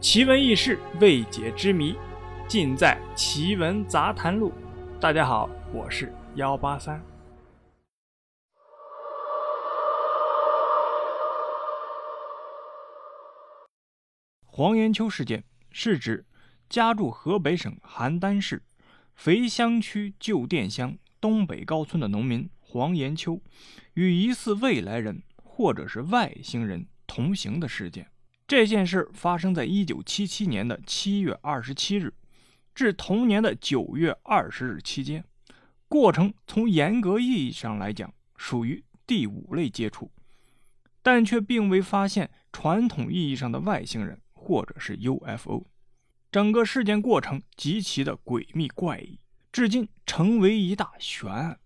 奇闻异事、未解之谜，尽在《奇闻杂谈录》。大家好，我是幺八三。黄延秋事件是指家住河北省邯郸市肥乡区旧店乡东北高村的农民黄延秋与疑似未来人或者是外星人同行的事件。这件事发生在一九七七年的七月二十七日至同年的九月二十日期间，过程从严格意义上来讲属于第五类接触，但却并未发现传统意义上的外星人或者是 UFO。整个事件过程极其的诡秘怪异，至今成为一大悬案。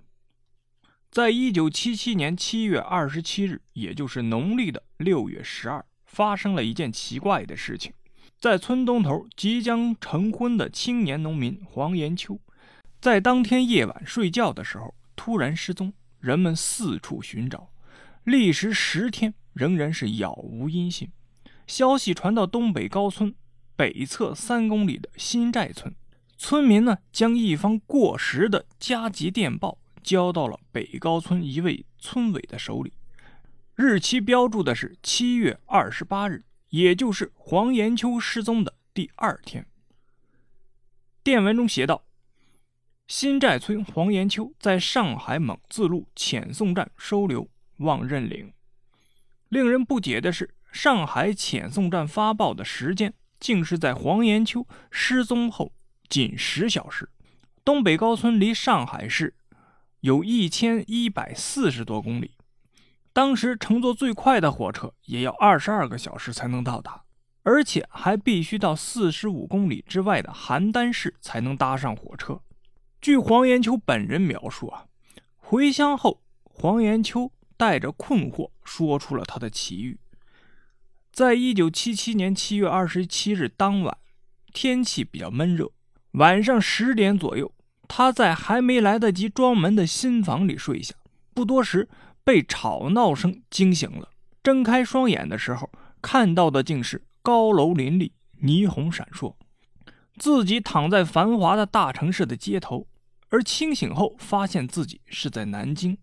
在一九七七年七月二十七日，也就是农历的六月十二。发生了一件奇怪的事情，在村东头即将成婚的青年农民黄延秋，在当天夜晚睡觉的时候突然失踪，人们四处寻找，历时十天仍然是杳无音信。消息传到东北高村北侧三公里的新寨村，村民呢将一方过时的加急电报交到了北高村一位村委的手里。日期标注的是七月二十八日，也就是黄延秋失踪的第二天。电文中写道：“新寨村黄延秋在上海蒙自路遣送站收留，望认领。”令人不解的是，上海遣送站发报的时间竟是在黄延秋失踪后仅十小时。东北高村离上海市有一千一百四十多公里。当时乘坐最快的火车也要二十二个小时才能到达，而且还必须到四十五公里之外的邯郸市才能搭上火车。据黄延秋本人描述啊，回乡后，黄延秋带着困惑说出了他的奇遇。在一九七七年七月二十七日当晚，天气比较闷热，晚上十点左右，他在还没来得及装门的新房里睡下，不多时。被吵闹声惊醒了，睁开双眼的时候，看到的竟是高楼林立、霓虹闪烁，自己躺在繁华的大城市的街头。而清醒后，发现自己是在南京。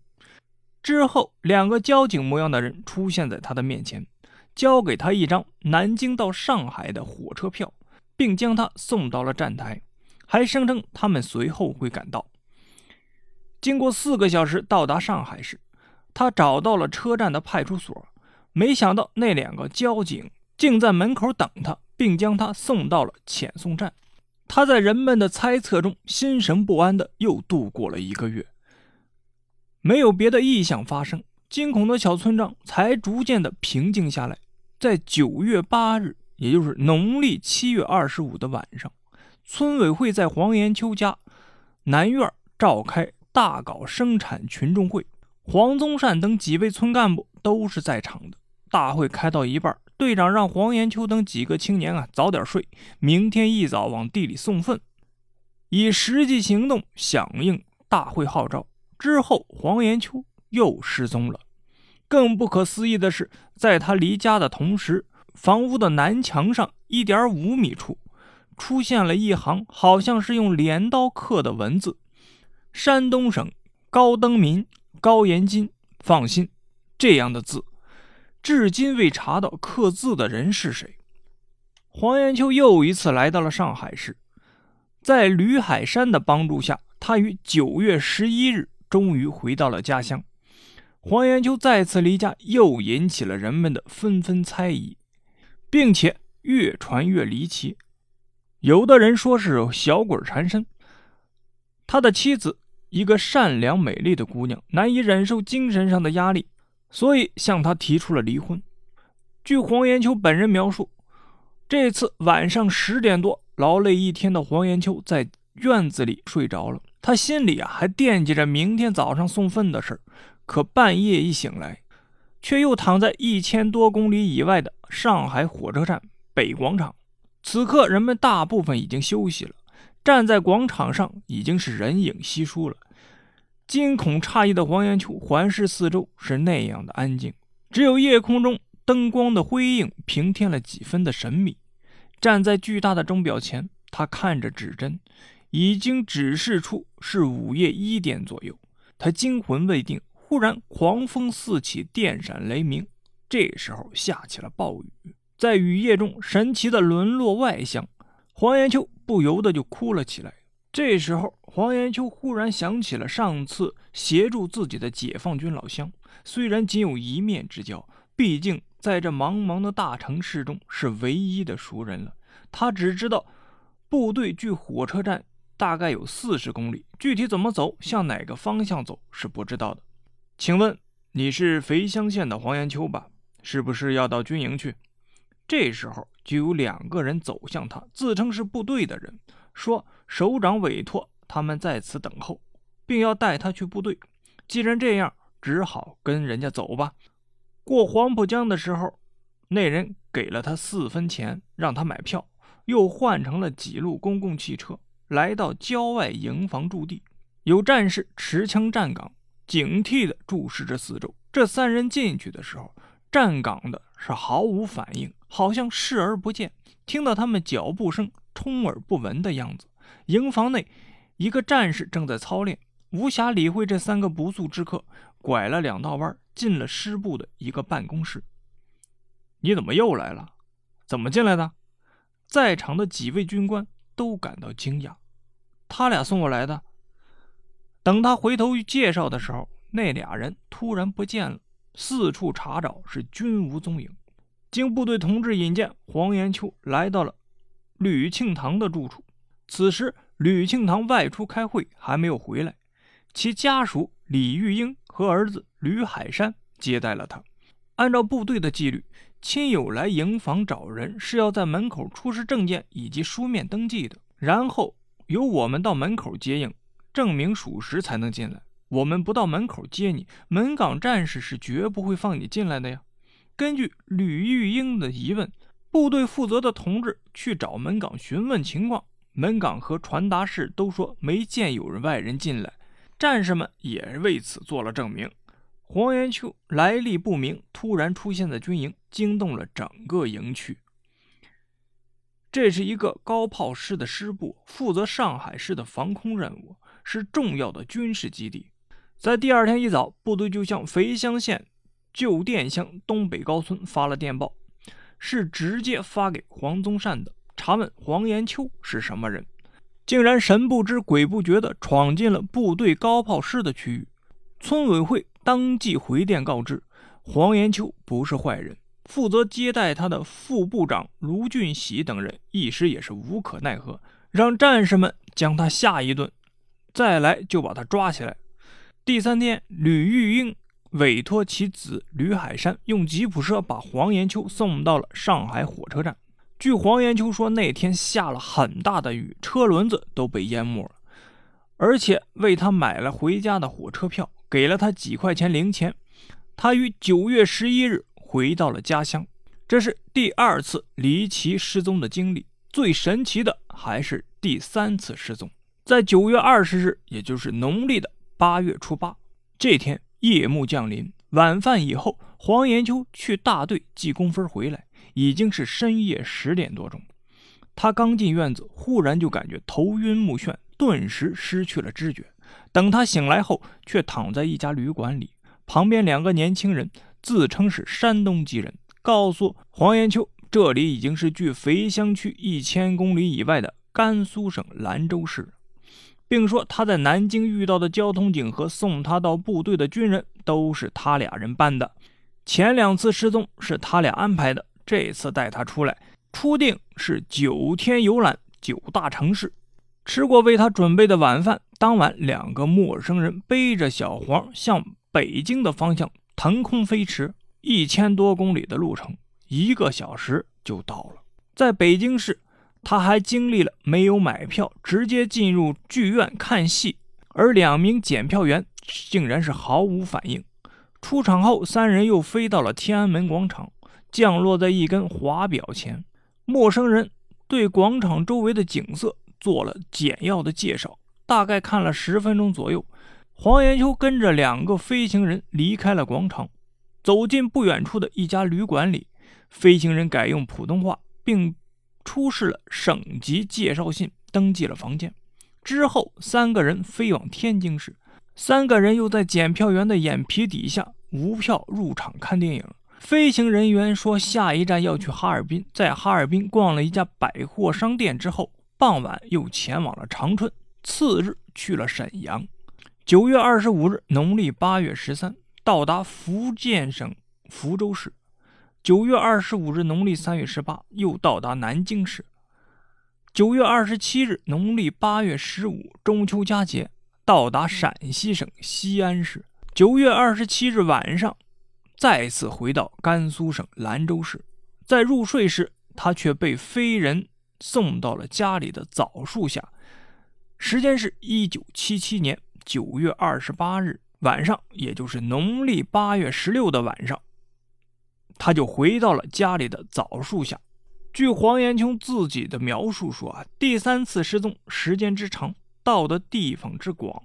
之后，两个交警模样的人出现在他的面前，交给他一张南京到上海的火车票，并将他送到了站台，还声称他们随后会赶到。经过四个小时，到达上海市。他找到了车站的派出所，没想到那两个交警竟在门口等他，并将他送到了遣送站。他在人们的猜测中心神不安的又度过了一个月，没有别的异象发生，惊恐的小村长才逐渐的平静下来。在九月八日，也就是农历七月二十五的晚上，村委会在黄延秋家南院召开大搞生产群众会。黄宗善等几位村干部都是在场的。大会开到一半，队长让黄延秋等几个青年啊早点睡，明天一早往地里送粪，以实际行动响应大会号召。之后，黄延秋又失踪了。更不可思议的是，在他离家的同时，房屋的南墙上一点五米处出现了一行好像是用镰刀刻的文字：“山东省高登民。”高延金，放心，这样的字，至今未查到刻字的人是谁。黄延秋又一次来到了上海市，在吕海山的帮助下，他于九月十一日终于回到了家乡。黄延秋再次离家，又引起了人们的纷纷猜疑，并且越传越离奇。有的人说是小鬼缠身，他的妻子。一个善良美丽的姑娘难以忍受精神上的压力，所以向他提出了离婚。据黄延秋本人描述，这次晚上十点多，劳累一天的黄延秋在院子里睡着了。他心里啊还惦记着明天早上送粪的事可半夜一醒来，却又躺在一千多公里以外的上海火车站北广场。此刻人们大部分已经休息了。站在广场上，已经是人影稀疏了。惊恐诧异的黄延秋环视四周，是那样的安静，只有夜空中灯光的辉映平添了几分的神秘。站在巨大的钟表前，他看着指针，已经指示出是午夜一点左右。他惊魂未定，忽然狂风四起，电闪雷鸣。这时候下起了暴雨，在雨夜中神奇的沦落外乡，黄延秋不由得就哭了起来。这时候，黄延秋忽然想起了上次协助自己的解放军老乡，虽然仅有一面之交，毕竟在这茫茫的大城市中是唯一的熟人了。他只知道部队距火车站。大概有四十公里，具体怎么走，向哪个方向走是不知道的。请问你是肥乡县的黄延秋吧？是不是要到军营去？这时候就有两个人走向他，自称是部队的人，说首长委托他们在此等候，并要带他去部队。既然这样，只好跟人家走吧。过黄浦江的时候，那人给了他四分钱，让他买票，又换成了几路公共汽车。来到郊外营房驻地，有战士持枪站岗，警惕地注视着四周。这三人进去的时候，站岗的是毫无反应，好像视而不见。听到他们脚步声，充耳不闻的样子。营房内，一个战士正在操练，无暇理会这三个不速之客，拐了两道弯，进了师部的一个办公室。你怎么又来了？怎么进来的？在场的几位军官都感到惊讶。他俩送我来的。等他回头介绍的时候，那俩人突然不见了，四处查找是均无踪影。经部队同志引荐，黄延秋来到了吕庆堂的住处。此时，吕庆堂外出开会，还没有回来。其家属李玉英和儿子吕海山接待了他。按照部队的纪律，亲友来营房找人是要在门口出示证件以及书面登记的，然后。由我们到门口接应，证明属实才能进来。我们不到门口接你，门岗战士是绝不会放你进来的呀。根据吕玉英的疑问，部队负责的同志去找门岗询问情况，门岗和传达室都说没见有人外人进来，战士们也为此做了证明。黄延秋来历不明，突然出现在军营，惊动了整个营区。这是一个高炮师的师部，负责上海市的防空任务，是重要的军事基地。在第二天一早，部队就向肥乡县旧店乡东北高村发了电报，是直接发给黄宗善的，查问黄延秋是什么人，竟然神不知鬼不觉地闯进了部队高炮师的区域。村委会当即回电告知，黄延秋不是坏人。负责接待他的副部长卢俊喜等人一时也是无可奈何，让战士们将他吓一顿，再来就把他抓起来。第三天，吕玉英委托其子吕海山用吉普车把黄延秋送到了上海火车站。据黄延秋说，那天下了很大的雨，车轮子都被淹没了，而且为他买了回家的火车票，给了他几块钱零钱。他于九月十一日。回到了家乡，这是第二次离奇失踪的经历。最神奇的还是第三次失踪，在九月二十日，也就是农历的八月初八这天，夜幕降临，晚饭以后，黄延秋去大队记工分回来，已经是深夜十点多钟。他刚进院子，忽然就感觉头晕目眩，顿时失去了知觉。等他醒来后，却躺在一家旅馆里，旁边两个年轻人。自称是山东籍人，告诉黄延秋，这里已经是距肥乡区一千公里以外的甘肃省兰州市，并说他在南京遇到的交通警和送他到部队的军人都是他俩人办的。前两次失踪是他俩安排的，这次带他出来，初定是九天游览九大城市。吃过为他准备的晚饭，当晚两个陌生人背着小黄向北京的方向。腾空飞驰一千多公里的路程，一个小时就到了。在北京市，他还经历了没有买票直接进入剧院看戏，而两名检票员竟然是毫无反应。出场后，三人又飞到了天安门广场，降落在一根华表前。陌生人对广场周围的景色做了简要的介绍，大概看了十分钟左右。黄延秋跟着两个飞行人离开了广场，走进不远处的一家旅馆里。飞行人改用普通话，并出示了省级介绍信，登记了房间。之后，三个人飞往天津市，三个人又在检票员的眼皮底下无票入场看电影。飞行人员说，下一站要去哈尔滨，在哈尔滨逛了一家百货商店之后，傍晚又前往了长春，次日去了沈阳。九月二十五日，农历八月十三，到达福建省福州市。九月二十五日，农历三月十八，又到达南京市。九月二十七日，农历八月十五，中秋佳节，到达陕西省西安市。九月二十七日晚上。再次回到甘肃省兰州市，在入睡时，他却被飞人送到了家里的枣树下。时间是一九七七年九月二十八日晚上，也就是农历八月十六的晚上，他就回到了家里的枣树下。据黄延秋自己的描述说啊，第三次失踪时间之长，到的地方之广，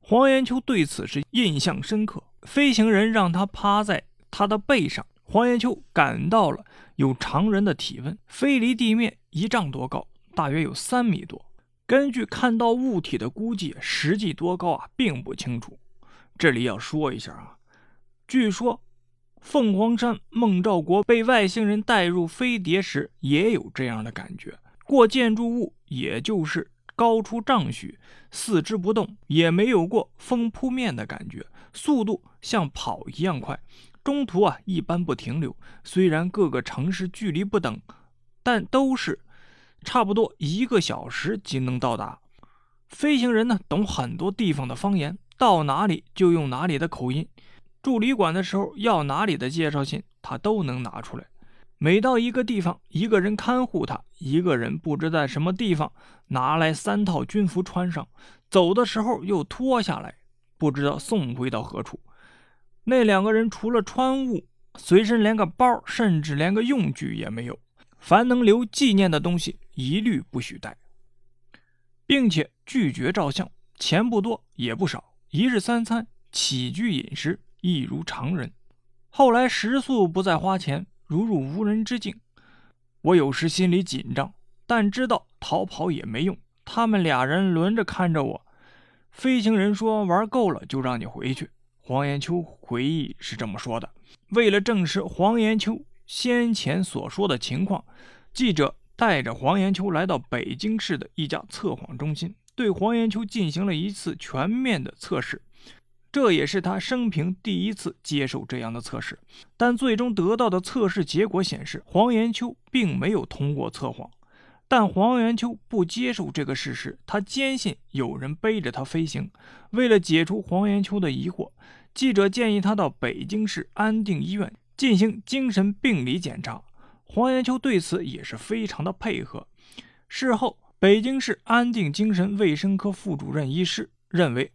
黄延秋对此是印象深刻。飞行人让他趴在他的背上，黄延秋感到了有常人的体温，飞离地面一丈多高，大约有三米多。根据看到物体的估计，实际多高啊，并不清楚。这里要说一下啊，据说凤凰山孟兆国被外星人带入飞碟时，也有这样的感觉。过建筑物，也就是高出丈许，四肢不动，也没有过风扑面的感觉。速度像跑一样快，中途啊一般不停留。虽然各个城市距离不等，但都是差不多一个小时即能到达。飞行人呢懂很多地方的方言，到哪里就用哪里的口音。住旅馆的时候要哪里的介绍信，他都能拿出来。每到一个地方，一个人看护他，一个人不知在什么地方拿来三套军服穿上，走的时候又脱下来。不知道送回到何处。那两个人除了穿物，随身连个包，甚至连个用具也没有。凡能留纪念的东西，一律不许带，并且拒绝照相。钱不多也不少，一日三餐，起居饮食亦如常人。后来食宿不再花钱，如入无人之境。我有时心里紧张，但知道逃跑也没用。他们俩人轮着看着我。飞行人说：“玩够了就让你回去。”黄延秋回忆是这么说的。为了证实黄延秋先前所说的情况，记者带着黄延秋来到北京市的一家测谎中心，对黄延秋进行了一次全面的测试。这也是他生平第一次接受这样的测试。但最终得到的测试结果显示，黄延秋并没有通过测谎。但黄元秋不接受这个事实，他坚信有人背着他飞行。为了解除黄元秋的疑惑，记者建议他到北京市安定医院进行精神病理检查。黄元秋对此也是非常的配合。事后，北京市安定精神卫生科副主任医师认为，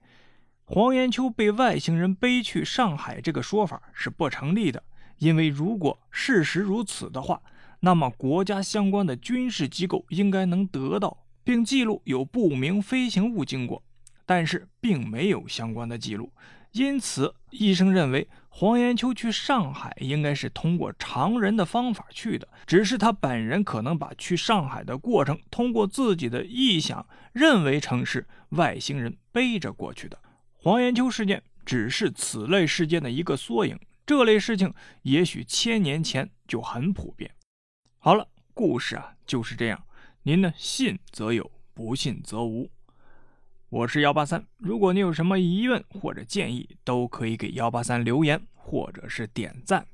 黄延秋被外星人背去上海这个说法是不成立的，因为如果事实如此的话。那么，国家相关的军事机构应该能得到并记录有不明飞行物经过，但是并没有相关的记录。因此，医生认为黄延秋去上海应该是通过常人的方法去的，只是他本人可能把去上海的过程通过自己的臆想认为成是外星人背着过去的。黄延秋事件只是此类事件的一个缩影，这类事情也许千年前就很普遍。好了，故事啊就是这样。您呢，信则有，不信则无。我是幺八三，如果你有什么疑问或者建议，都可以给幺八三留言或者是点赞。